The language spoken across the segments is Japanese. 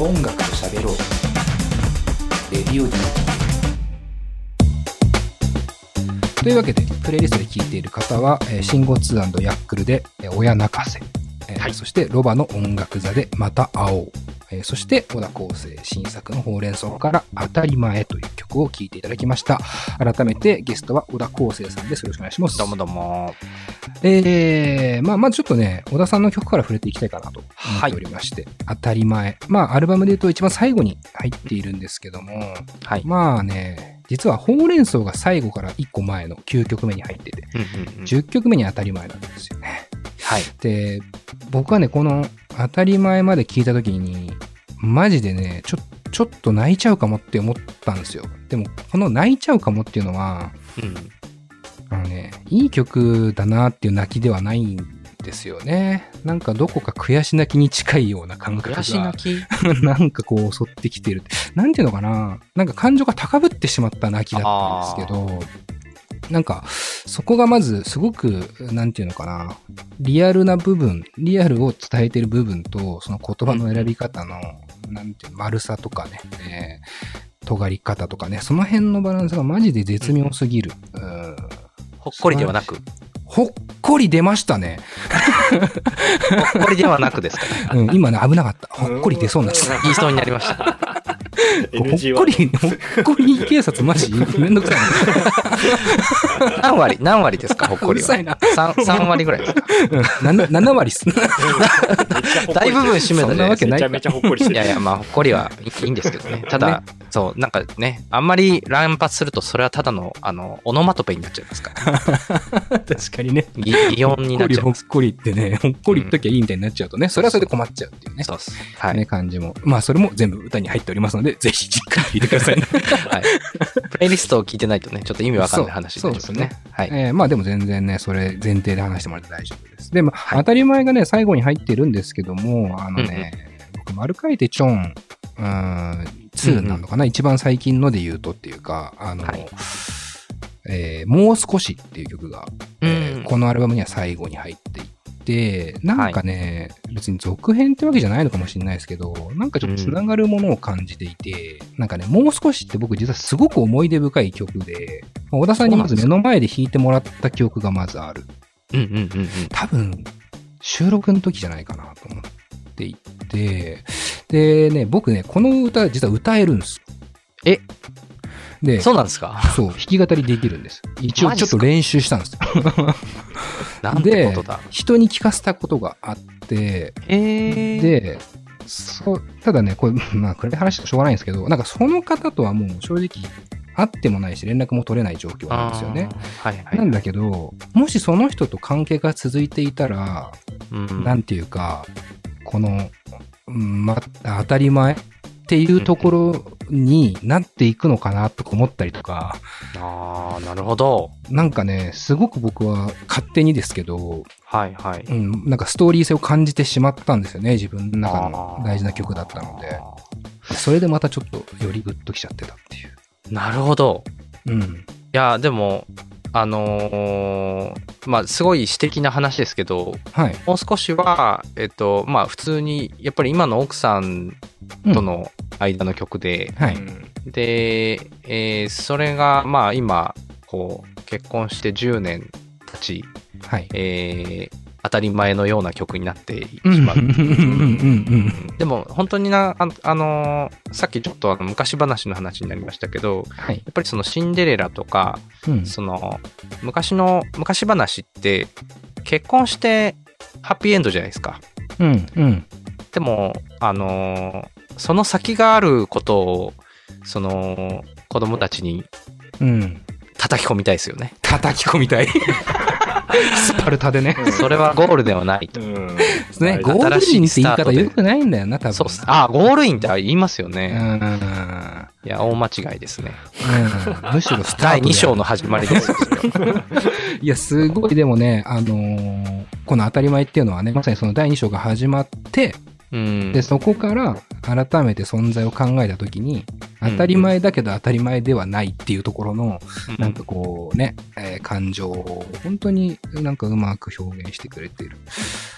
音楽と喋ろう。レディオ D というわけでプレイリストで聴いている方は「えー、シンゴツーヤックル」で「えー親泣かせ」えーはい。そしてロバの音楽座で「また会おう」えーそして小田康生新作のほうれん草から「当たり前」という曲を聴いていただきました改めてゲストは小田康生さんですよろしくお願いしますどうもどうも。えー、まあ、まずちょっとね、小田さんの曲から触れていきたいかなと思っておりまして、当たり前。まあ、アルバムで言うと一番最後に入っているんですけども、はい。まあね、実はほうれん草が最後から1個前の9曲目に入ってて、うんうんうん10曲目に当たり前なんですよね。はい。で、僕はね、この当たり前まで聞いた時に、マジでね、ちょ、ちょっと泣いちゃうかもって思ったんですよ。でも、この泣いちゃうかもっていうのは、うん。あのね、いい曲だなっていう泣きではないんですよね。なんかどこか悔し泣きに近いような感覚が。悔し泣き？なんかこう襲ってきてる。なんていうのかな？なんか感情が高ぶってしまった泣きだったんですけど、なんかそこがまずすごく、なんていうのかなリアルな部分、リアルを伝えてる部分と、その言葉の選び方の、なんていうの、丸さとかね、えー尖り方とかね、その辺のバランスがマジで絶妙すぎる。うんほっこりではなく、ほっこり出ましたね。ほっこりではなくですかね。うん、今ね、危なかった。ほっこり出そうになっちゃった。言いそうになりました。ほっこり、ほっこり警察マジ？めんどくさい 何割？何割ですかほっな。こりは？うるさいな。3, 3割ぐらいですか？うんな7割っす。大部分占めたじゃないですか。めちゃめちゃほっこりしてる。いやいや、まあ、ほっこりはいいいんですけどね。ただ、そう、なんかね、あんまり乱発すると、それはただの、あの、オノマトペになっちゃいますから。確かにね。擬擬音になっちゃいます。ほっこりってね、ほっこり言っときゃいいみたいになっちゃうとね、それはそれで困っちゃうっていうね。そうです。はい。ね、感じも。まあ、それも全部歌に入っておりますので、ぜひじっくり聴いてくださいね。はい。プレイリストを聞いてないとね、ちょっと意味わかんない話になっちゃいますそうね。はい。えーまあでも全然ね、それ前提で話してもらって大丈夫です。でも、はい当たり前がね、最後に入ってるんですけども、あのね、僕、丸書いてチョン、うーん、2なのかな、一番最近ので言うとっていうか、あの、はいえーもう少しっていう曲が、えーうんこのアルバムには最後に入っていて、なんかね、別に続編ってわけじゃないのかもしれないですけど、なんかちょっとつながるものを感じていて、なんかね、もう少しって僕実はすごく思い出深い曲で、まあ小田さんにまず目の前で弾いてもらった記憶がまずある。うんうんうんうん。多分、収録の時じゃないかなと思っていて、でね、僕ね、この歌実は歌えるんです。え？で、そうなんですか？そう、弾き語りできるんです。一応ちょっと練習したんですよ。なんてことだ。人に聞かせたことがあって、えー。で、そう、ただね、これ、まあ、これで話してもしょうがないんですけど、なんかその方とはもう正直会ってもないし、連絡も取れない状況なんですよね。はいはい。なんだけど、もしその人と関係が続いていたら、うんなんていうか、この、うんま、当たり前っていうところになっていくのかなとか思ったりとか、ああ、なるほど。なんかね、すごく僕は勝手にですけど、はいはい。うん、なんかストーリー性を感じてしまったんですよね、自分の中の大事な曲だったので。それでまたちょっとよりグッときちゃってたっていう。なるほど。うん。いや、でも、あのーまあ、すごい私的な話ですけど、はい。もう少しは、えっと、まあ、普通に、やっぱり今の奥さんうんとの間の曲で、はい。で、えーそれが、まあ、今、こう、結婚して10年経ち、はい。えー当たり前のような曲になってし。まう。でも、本当にな、ああのさっきちょっとあの昔話の話になりましたけど、はい。やっぱりそのシンデレラとか、うん。その昔の昔話って結婚してハッピーエンドじゃないですか。うん。うん。でもあのその先があることをその子供たちにうん。叩き込みたいですよね。叩き込みたい。スパルタでね。それはゴールではないと。うん。ね、ゴールインって言い方よくないんだよな、多分。そうっす。あ、ゴールインって言いますようね。ん。いや、大間違いですね。うん。むしろスタート第で2章の始まりです いや、すごい、でもね、あのーこの当たり前っていうのはね、まさにその第2章が始まって、うん。で、そこから改めて存在を考えたときに、当たり前だけど当たり前ではないっていうところの、なんかこうね、えー感情を本当になんかうまく表現してくれてる。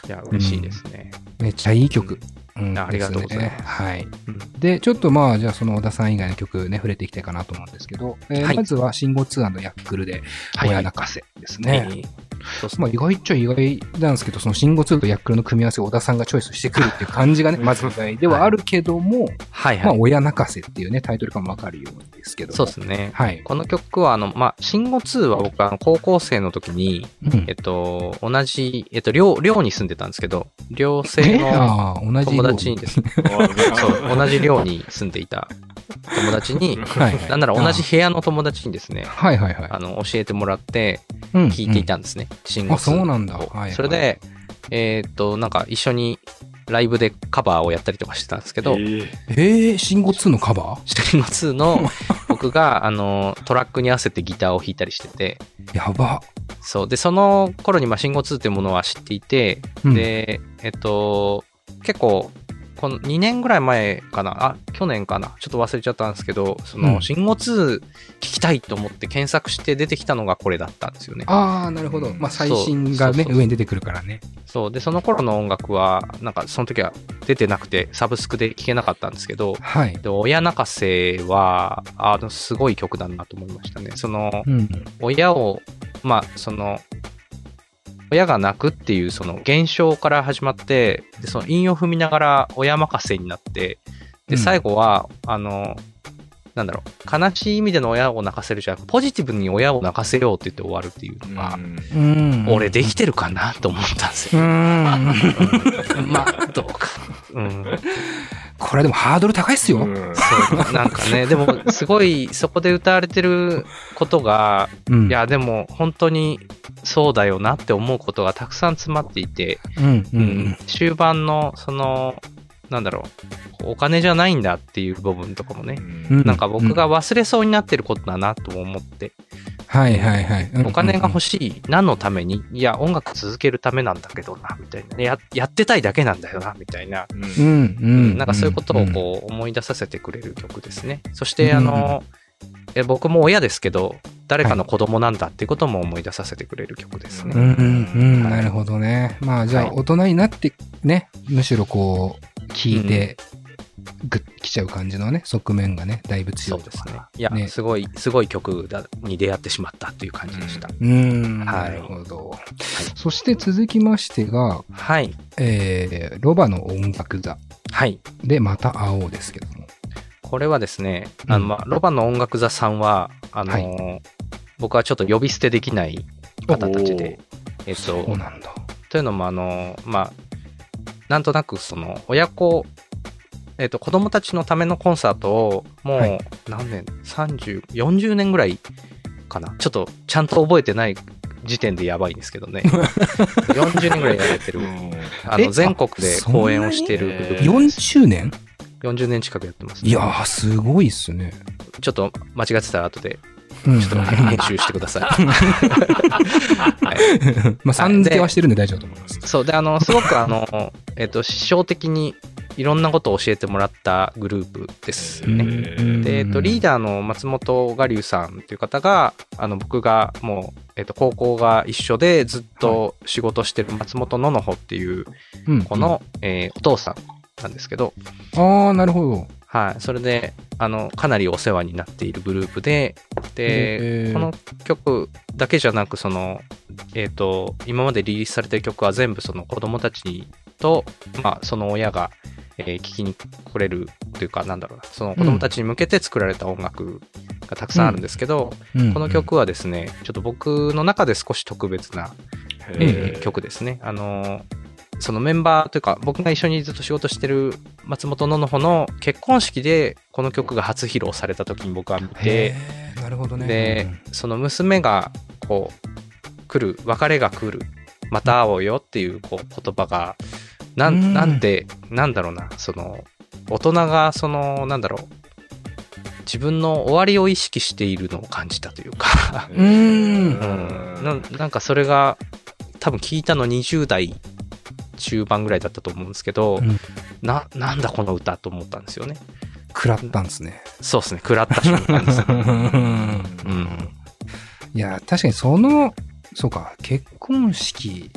いや、嬉しいですね。めっちゃいい曲。うんありがとうございますはい。うんで、ちょっとまあ、じゃあその小田さん以外の曲ね、触れていきたいかなと思うんですけど、えーはいまずは、信号2ヤックルで、はい親泣かせですね。えーそうっすまあ、意外っちゃ意外なんですけど、その信号2とヤックルの組み合わせを小田さんがチョイスしてくるっていう感じがね、まず意外ではあるけども、まあ、はいはい。親泣かせっていうね、タイトルからもわかるようにですけども。そうですね。はい。この曲は、あの、まあ、信号2は僕、あの、高校生の時に、うんえっと、同じ、えっと、寮、寮に住んでたんですけど、寮生の友達にですね、そう、同じ寮に住んでいた友達に、はいはい。なんなら同じ部屋の友達にですね、はいはいはい。あの、教えてもらって、うん聞いていたんですね。信号あそうなんだ。をはいはい。それで、えーっと、なんか一緒にライブでカバーをやったりとかしてたんですけど、えー、信号2のカバ信号2の 僕が、あの、トラックに合わせてギターを弾いたりしてて、ーやば。そう。で、その頃に、まあ、信号2っていうものは知っていて、うん。で、えっと、結構、この2年ぐらい前かな、あ、去年かな、ちょっと忘れちゃったんですけど、そうの、ん信号2聞きたいと思って検索して出てきたのがこれだったんですよね。ああ、なるほど。まあ、最新がね、上に出てくるからね。そう。で、その頃の音楽は、なんかその時は出てなくて、サブスクで聴けなかったんですけど、はい。で、親泣かせは、あの、すごい曲だなと思いましたね。その、うん。親を、まあ、その、親が泣くっていうその現象から始まって、でその韻を踏みながら親任せになって、で、うん。最後は、あの、なんだろう、悲しい意味での親を泣かせるじゃなく、ポジティブに親を泣かせようって言って終わるっていうのが、うん。俺できてるかなと思ったんですよ。うん。まあ、どうか。うん。これでもハードル高いっすよ。そう、なんかね、でも、すごい、そこで歌われてることが、うん。いや、でも、本当にそうだよなって思うことがたくさん詰まっていて、うん。ううんん。終盤の、その、なんだろう、お金じゃないんだっていう部分とかもね、うん。なんか僕が忘れそうになってることだなとも思って、はいはいはい。うんお金が欲しい。何のために、いや、音楽続けるためなんだけどな、みたいな、ややってたいだけなんだよな、みたいな、うん。うん。なんかそういうことをこう思い出させてくれる曲ですね。そして、あの、え僕も親ですけど、誰かの子供なんだっていうことも思い出させてくれる曲ですね。うん。うん。うん。はいなるほどね。まあ、じゃあ、はい大人になってね、むしろこう、聞いて、グッきちゃう感じのね、側面がね、だいぶ強いですね。いや、ねすごい、すごい曲だに出会ってしまったっていう感じでした。うーん。はいなるほど。そして続きましてが、はい。えー、ロバの音楽座はい。でまた会おうですけども。これはですね、うんあの、まあ、ロバの音楽座さんは、あのー僕はちょっと呼び捨てできない方たちで、えっとそう、なんだ。というのも、あの、まあ、なんとなくその、親子、えっ、と、子供たちのためのコンサートを、もう、はい何年、30、40年ぐらいかな？ちょっと、ちゃんと覚えてない時点でやばいんですけどね。40年ぐらいやられてる。あえの、全国で公演をしてるグループです。40年？40年近くやってます、ね。いやー、すごいっすね。ちょっと間違ってたら後で、うんちょっと編集してください。はいまあ、さん付けはしてるんで大丈夫だと思います。そう。で、あの、すごくあの、えっと、師匠的にいろんなことを教えてもらったグループですね。うんで、えっと、リーダーの松本我流さんという方が、あの、僕がもう、えっと、高校が一緒でずっと仕事してる松本ののほっていう、うんこの、えーお父さんなんですけど、ああ、なるほど。はい。それで、あの、かなりお世話になっているグループで、で、この曲だけじゃなく、その、えっ、と、今までリリースされてる曲は全部その子供たちと、まあ、その親が、えー聴きに来れるというか、なんだろうな、その子供たちに向けて作られた音楽がたくさんあるんですけど、うんこの曲はですね、ちょっと僕の中で少し特別な、えー曲ですね。あのーそのメンバーというか、僕が一緒にずっと仕事してる松本ののほの結婚式でこの曲が初披露された時に僕は見て、なるほどね。で、その娘がこう、来る、別れが来る、また会おうよっていうこう言葉が、なうんんなんて、なんだろうな、その、大人がその、なんだろう、自分の終わりを意識しているのを感じたというか。うん、ななんかそれが多分聞いたの20代中盤ぐらいだったと思うんですけど、うん。ななんだこの歌と思ったんですよね。食らったんですね。そうですね。食らった瞬間です。ううん。いや、確かにその、そうか、結婚式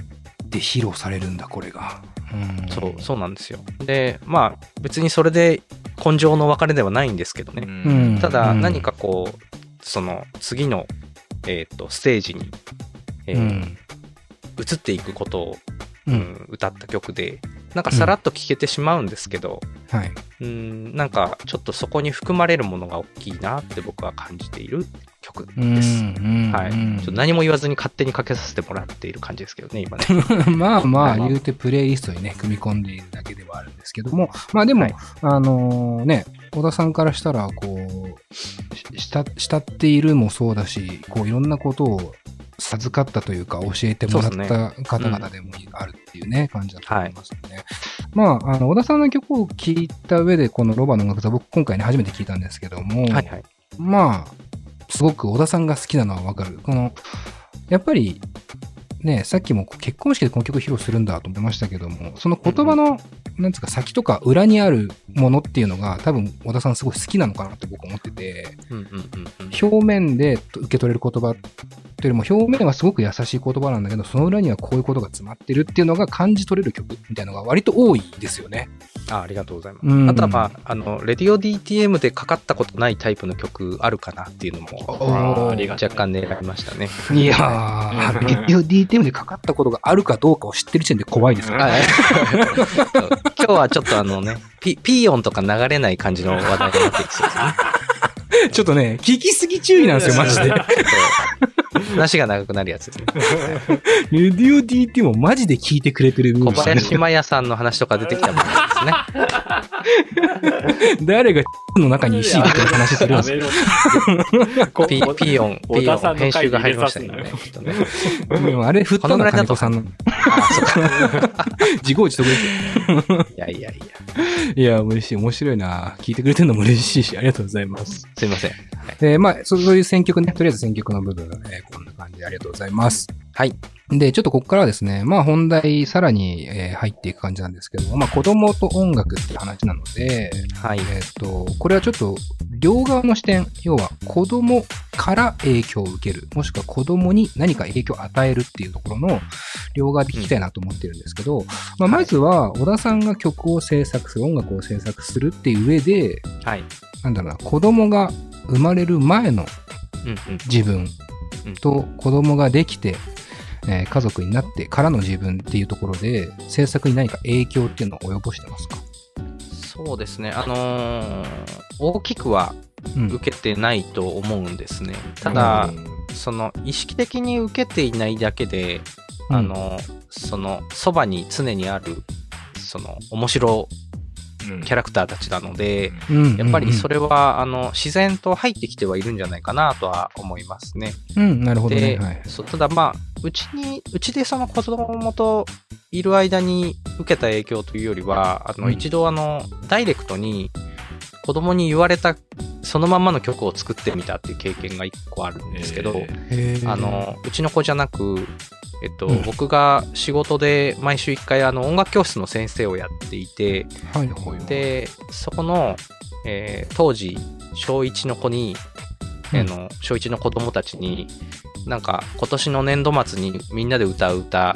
で披露されるんだ、これが。うん。そう、そうなんですよ。で、まあ、別にそれで根性の別れではないんですけどね。うん。ただ、うん。何かこう、その、次の、えっ、と、ステージに、えーうん。移っていくことを、ううんん歌った曲で、なんかさらっと聴けてしまうんですけど、はい。うん、なんかちょっとそこに含まれるものが大きいなって僕は感じている曲うんです。うんはい。うんちょっと何も言わずに勝手にかけさせてもらっている感じですけどね、今ね。まあまあ、はい言うてプレイリストにね、組み込んでいるだけではあるんですけども、まあでも、はいあのね、小田さんからしたら、こう、しした、慕っているもそうだし、こう、いろんなことを授かったというか、教えてもらった方々でもあるっていうね、感じだと思いますよね。まあ、あの、小田さんの曲を聴いた上で、このロバの音楽座、僕今回ね、初めて聞いたんですけども、はいはい。まあ、すごく小田さんが好きなのはわかる。この、やっぱり、ね、さっきも結婚式でこの曲披露するんだと思いましたけども、その言葉の、なんつうか先とか裏にあるものっていうのが多分小田さんすごい好きなのかなって僕思ってて。表面で受け取れる言葉っていうよりも表面はすごく優しい言葉なんだけど、その裏にはこういうことが詰まってるっていうのが感じ取れる曲みたいなのが割と多いですよね。あありがとうございます。うんあとはまあ、あの、レディオ DTM でかかったことないタイプの曲あるかなっていうのも、若干狙いましたね。いやー、レディオ DTM でかかったことがあるかどうかを知ってる時点で怖いですから。はい 今日はちょっとあのね、ピピー音とか流れない感じの話題になっていきそうですね。ちょっとね、聞きすぎ注意なんですよ、マジで。話が長くなるやつですね。レディオ DT もマジで聞いてくれてる部小分林麻也さんの話とか出てきたもんですね。誰が の中に石入れてる話するんですやめろ こピピー音、ピー音、小田さんの編集が入りましたね。さすなよきっとねかでもあれ振ったのは金子さんの。自業自得ですいやいやいや、よ。いや、嬉しい。面白いな。聞いてくれてるのも嬉しいし、ありがとうございます。すいません。えーまあ、そういう選曲ね、とりあえず選曲の部分、えーこんな感じでありがとうございます。はい。で、ちょっとここからはですね、まあ本題さらに、えー入っていく感じなんですけども、まあ子供と音楽っていう話なので、はい。えっ、と、これはちょっと両側の視点、要は子供から影響を受ける、もしくは子供に何か影響を与えるっていうところの両側で聞きたいなと思ってるんですけど、まあ、まずは小田さんが曲を制作する、音楽を制作するっていう上で、はい。なんだろうな、子供が生まれる前のうんうん。自分うんと子供ができて、えー家族になってからの自分っていうところで、制作に何か影響っていうのを及ぼしてますか？そうですね。あのー大きくはうん受けてないと思うんですね。ただ、その意識的に受けていないだけで、あの、その、そばに常にある、その、面白キャラクターたちなので、うんやっぱりそれ、れは、あの、自然と入ってきてはいるんじゃないかなとは思いますね。うん、なるほどね。で、はい。ただまあ、うちに、うちでその子供といる間に受けた影響というよりは、あの、うん一度あの、ダイレクトに子供に言われた、そのまんまの曲を作ってみたっていう経験が一個あるんですけど、あの、うちの子じゃなく、えっと、うん僕が仕事で毎週一回あの音楽教室の先生をやっていて、はいはい。で、そこの、えー当時、小1の子に、うんあの小1の子供たちに、なんか今年の年度末にみんなで歌う歌、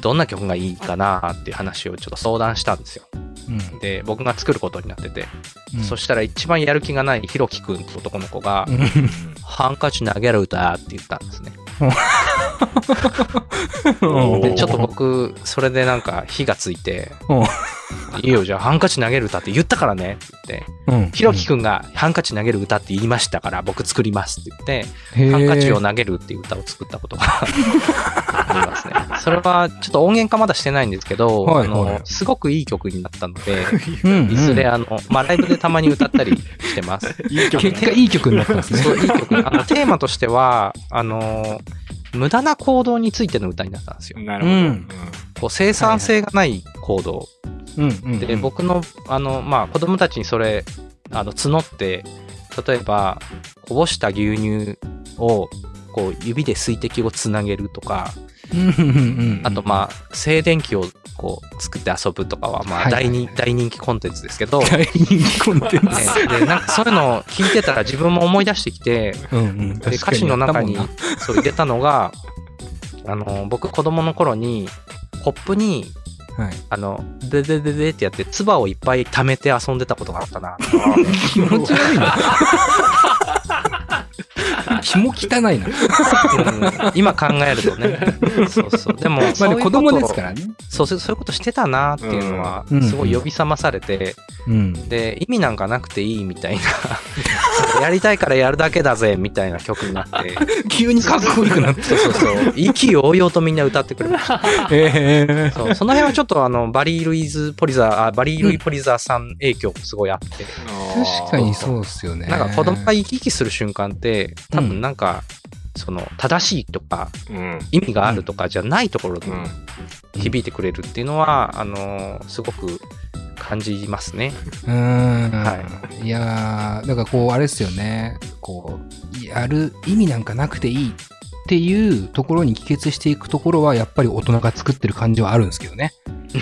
どんな曲がいいかなっていう話をちょっと相談したんですよ。うんで、僕が作ることになってて、うんそしたら一番やる気がないひろきくんって男の子が、うんハンカチ投げる歌って言ったんですね。おで、ちょっと僕、それでなんか火がついて、うんいいよ、じゃあハンカチ投げる歌って言ったからねって言って、うん。ひろきくんがハンカチ投げる歌って言いましたから僕作りますって言って、ハンカチを投げるっていう歌を作ったことが ありますね。それはちょっと音源化まだしてないんですけど、はいはいあのすごくいい曲になったので、うんいずれあの、まあ、ライブでたまに歌ったりしてます。いい曲結果いい曲になったんですね。そう、いい曲。あの、テーマとしては、あの、無駄な行動についての歌になったんですよ。なるほど。うんこう生産性がない行動。うんうんで、僕の、あの、まあ、子供たちにそれ、あの、募って、例えば、こぼした牛乳を、こう、指で水滴をつなげるとか、あと、まあ、静電気を、こう、作って遊ぶとかは、まあ、大人、気コンテンツですけど、ね、大人気コンテンツ。で、なんかそういうのを聞いてたら自分も思い出してきて、うんうんで歌詞の中にそう入れたのが、あの、僕子供の頃に、コップにはい。あの、ででででってやって、唾をいっぱい溜めて遊んでたことがあったな。気持ち悪いな。気も汚いな。うん今考えるとね。そうそう。でも、まあね、子供ですからね。そうそうそういうことしてたなっていうのはうん、すごい呼び覚まされて、うん。で、意味なんかなくていいみたいな、やりたいからやるだけだぜみたいな曲になって、急にかっこよくなって。そうそうそう、意気揚々とみんな歌ってくれました。ええそうその辺はちょっとあの、バリー・ルイズ・ポリザー、あバリー・ルイ・ポリザーさん影響もすごいあって、確かにそうっすよね。なんか子供が生き生きする瞬間って、多うん分なんか、その、正しいとか、うん。意味があるとかじゃないところにうん。響いてくれるっていうのは、あのーすごく感じますね。うーん。、はいやー、だからこう、あれですよね。こう、やる意味なんかなくていいっていうところに帰結していくところは、やっぱり大人が作ってる感じはあるんですけどね。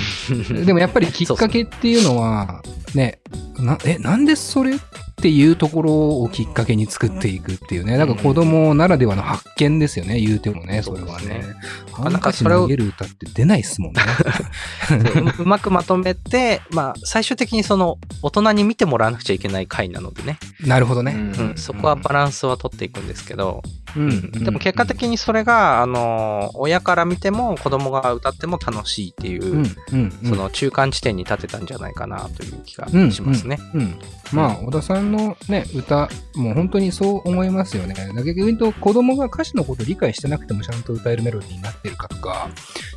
でもやっぱりきっかけっていうのは、ね、な、え、なんでそれっていうところをきっかけに作っていくっていうね。だから子供ならではの発見ですよね、言うてもね、それはね。そうです。ハンカチ投げる歌って出ないっすもんね。う。うまくまとめて、まあ、最終的にその、大人に見てもらわなくちゃいけない回なのでね、なるほどね。うん、そこはバランスは取っていくんですけど、うん。でも結果的にそれが、あの、親から見ても子供が歌っても楽しいっていう、その中間地点に立てたんじゃないかなという気がうん。しますね。うん。まあ、小田さんのね、歌、もう本当にそう思いますよね。だけど言うと、子供が歌詞のことを理解してなくてもちゃんと歌えるメロディーになってるかとか、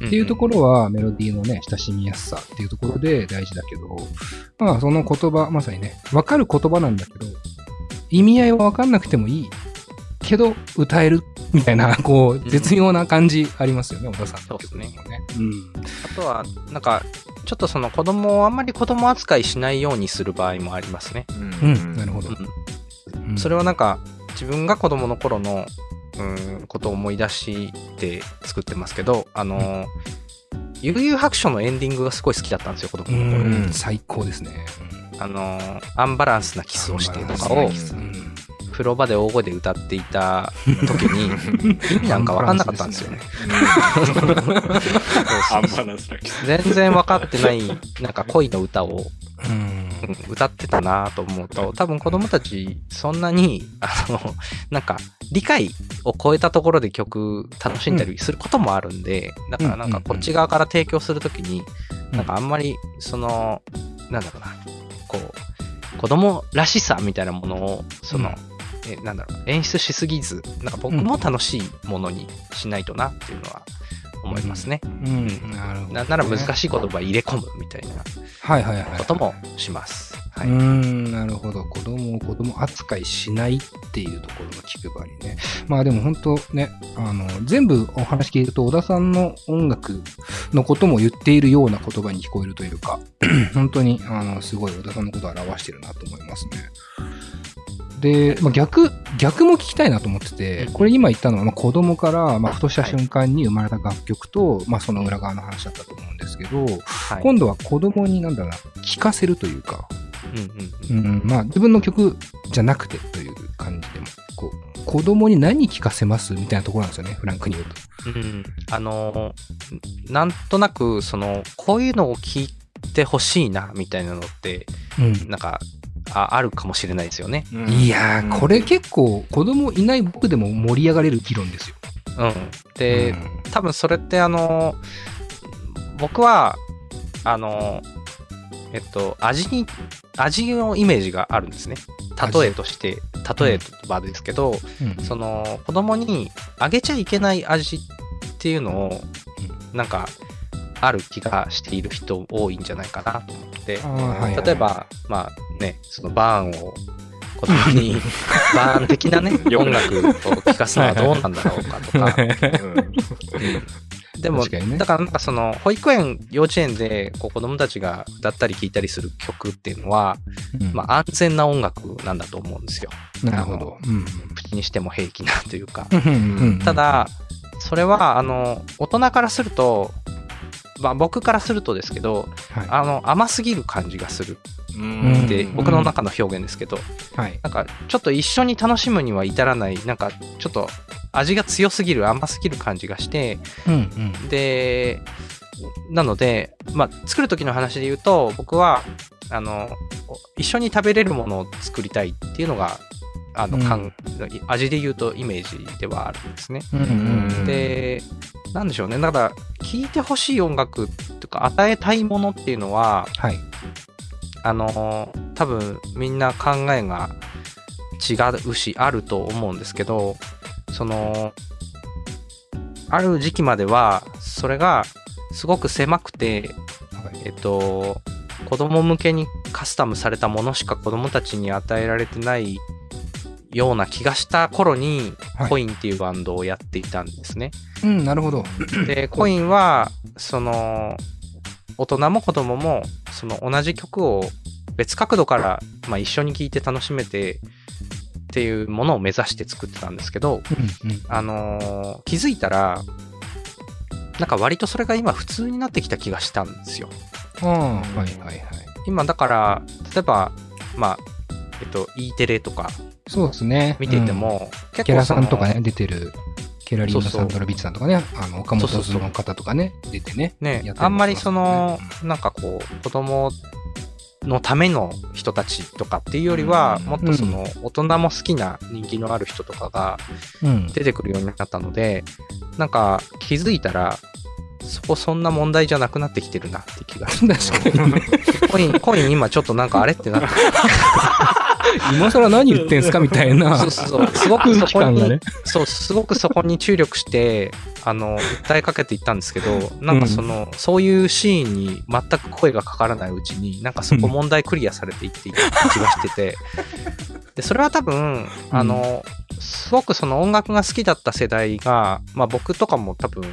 っていうところはメロディーのね、親しみやすさっていうところで大事だけど、まあ、その言葉、まさにね、わかる言葉なんだけど、意味合いはわかんなくてもいいけど、歌えるみたいな、こう、絶妙な感じありますよね、小田さんの曲にもね。うん。あとは、なんか、ちょっとその子供をあんまり子供扱いしないようにする場合もありますね。うん、なるほど。うん。それはなんか、自分が子供の頃の、うん、ことを思い出して作ってますけど、あの、悠々白書のエンディングがすごい好きだったんですよ、子供うの頃。ん、最高ですね。あの、アンバランスなキスをしてとかを。うん、風呂場で大声で歌っていた 時に、意味なんか分かんなかったんですよね。全然分かってない、なんか恋の歌を歌ってたなと思うと、多分子供たちそんなに、あの、なんか理解を超えたところで曲楽しんだりすることもあるんで、だからなんかこっち側から提供するときに、なんかあんまり、その、なんだろうな、こう、子供らしさみたいなものを、その、えなんだろう、演出しすぎず、なんか僕も楽しいものにしないとなっていうのは思いますね。うん、なるほど、なんなら難しい言葉入れ込むみたいなはいはいはい。こともします。はい。うーん、なるほど。子供を子供扱いしないっていうところの気配りね。まあでも本当ね、あの、全部お話聞いると、小田さんの音楽のことも言っているような言葉に聞こえるというか、本当に、あの、すごい小田さんのことを表してるなと思いますね。で、まあ、逆、逆も聞きたいなと思ってて、これ今言ったのは、まあ、子供から、まあ、ふとした瞬間に生まれた楽曲と、まあ、その裏側の話だったと思うんですけど、はい。今度は子供になんだろうな、聞かせるというか、うんうんうんうん、まあ自分の曲じゃなくてという感じでも、こう、子供に何聞かせますみたいなところなんですよね、フランクに言うと。うん、あのーなんとなく、その、こういうのを聞いてほしいな、みたいなのって、うん。なんか、ああるかもしれないですよね。いやー、これ結構子供いない僕でも盛り上がれる議論ですよ。うん。で、うん多分それって、あのー僕は、あのーえっと、味に、味のイメージがあるんですね。例えとして、例えばですけど、うんその子供にあげちゃいけない味っていうのをなんかある気がしている人多いんじゃないかなと思ってあーはい。はい例えばまあねそのバーンを子供に バーン的なね 音楽を聴かすのはどうなんだろうかとか。でも、ね。だからなんかその保育園幼稚園でこう子供たちが歌ったり聴いたりする曲っていうのは、うん。まあ、安全な音楽なんだと思うんですよ。なるほど。うん。口にしても平気なというか。た、だ、それは、あの、大人からすると、まあ僕からするとですけど、はい。あの、甘すぎる感じがする。うん。って、うん僕の中の表現ですけど、はい。なんか、ちょっと一緒に楽しむには至らない、なんか、ちょっと味が強すぎる、甘すぎる感じがして、うんうん。で、なので、まあ、作る時の話で言うと、僕は、あの、一緒に食べれるものを作りたいっていうのが、あの、うん味で言うとイメージではあるんですね。うんうんで、なんでしょうね。だから、聴いてほしい音楽とか、与えたいものっていうのは、はい。あの、多分みんな考えが違うし、あると思うんですけど、その、ある時期までは、それがすごく狭くて、はいえっと、子供向けにカスタムされたものしか子供たちに与えられてないような気がした頃に、はいコインっていうバンドをやっていたんですね。うん、なるほど。で、コインは、その、大人も子供も、その同じ曲を別角度から、まあ、一緒に聴いて楽しめてっていうものを目指して作ってたんですけど、うんうん。あのー気づいたら、なんか割とそれが今普通になってきた気がしたんですよ。ああ、はいはいはい。今だから、例えば、まあ、えっと、E テレとかそうですね。見ていても、うん、ケラさんとかね、ね、出てる、ケラリーノ・そうそうサンドラビッチさんとかね、あの、岡本そうそうそうの方とかね、出てね。ねあんまりそのう、なんかこう、子供のための人たちとかっていうよりは、うんもっとその、大人も好きな人気のある人とかがうん。出てくるようになったので、なんか気づいたら、そこそんな問題じゃなくなってきてるなって気がして。確かにね。コイン、コイン今ちょっとなんかあれってなって、今更何言ってんすかみたいな。そうそうすごく空そこに、ね。そう、すごくそこに注力して、あの、訴えかけていったんですけど、なんかその、そういうシーンに全く声がかからないうちに、なんかそこ問題クリアされていっていた気がしてて、で、それは多分、あの、すごくその音楽が好きだった世代が、まあ僕とかも多分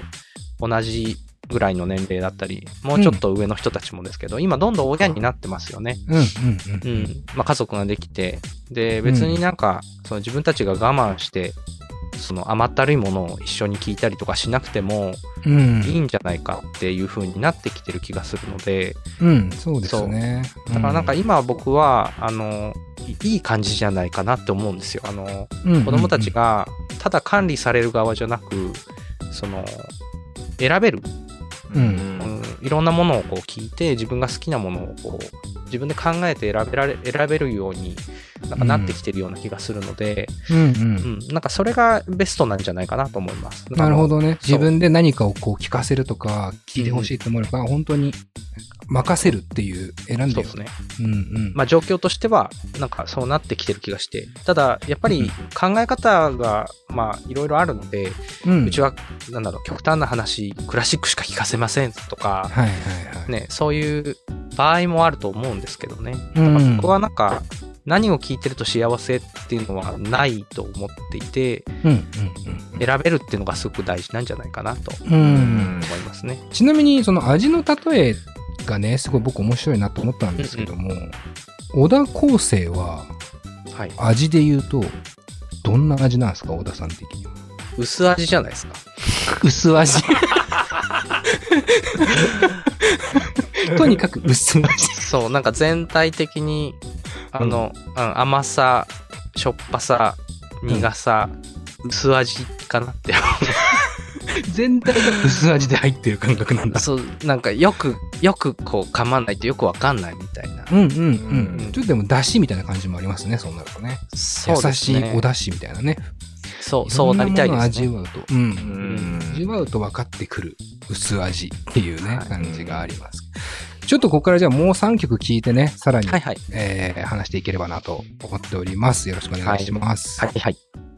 同じぐらいの年齢だったり、もうちょっと上の人たちもですけど、今どんどん親になってますよね。うんうんううん。ん。まあ、家族ができて、で、別になんか、その自分たちが我慢して、その甘ったるいものを一緒に聞いたりとかしなくてもうん。いいんじゃないかっていう風になってきてる気がするので、うん、そうですね。だからなんか今僕は、あの、いいい感じじゃないかなって思うんですよ。あの、うん、子供たちがただ管理される側じゃなく、その、選べる、うん。うん、いろんなものをこう聞いて、自分が好きなものをこう、自分で考えて選べられ、選べるようになんかなってきてるような気がするので、うんうんうん、なんかそれがベストなんじゃないかなと思います。なるほどね。自分で何かをこう聞かせるとか、聞いてほしいと思えば、本当に任せるっていう選んでるそうですね。うんうん。まあ状況としては、なんかそうなってきてる気がして。ただ、やっぱり考え方が、まあいろいろあるので、うんうちは、なんだろう、極端な話、クラシックしか聴かせませんとか、はいはいはい。ね、そういう場合もあると思うんですけどね。うん僕はなんか、何を聞いてると幸せっていうのはないと思っていて、うん選べるっていうのがすごく大事なんじゃないかなと。思いますね。ちなみに、その味の例えがね、すごい僕面白いなと思ったんですけども、小田康生ははい。味で言うと、どんな味なんですか、小田さん的には。薄味じゃないですか。薄味。とにかく薄味。そう、なんか全体的に、あの、うん甘さ、しょっぱさ、苦さ、薄味かなって。全体が薄味で入ってる感覚なんだ。そう、なんかよく、よくこう噛まないとよくわかんないみたいな。うんうんううんん。ちょっとでも、出汁みたいな感じもありますね、そうなるとね。そう優しいお出汁みたいなね。そう、そうなりたいです、ね。味わうと。う。うんん味わうと分かってくる薄味っていうね、はい感じがあります。ちょっとここからじゃあもう3曲聴いてね、さらに、はいはい。えー話していければなと思っております。よろしくお願いします。はいはい。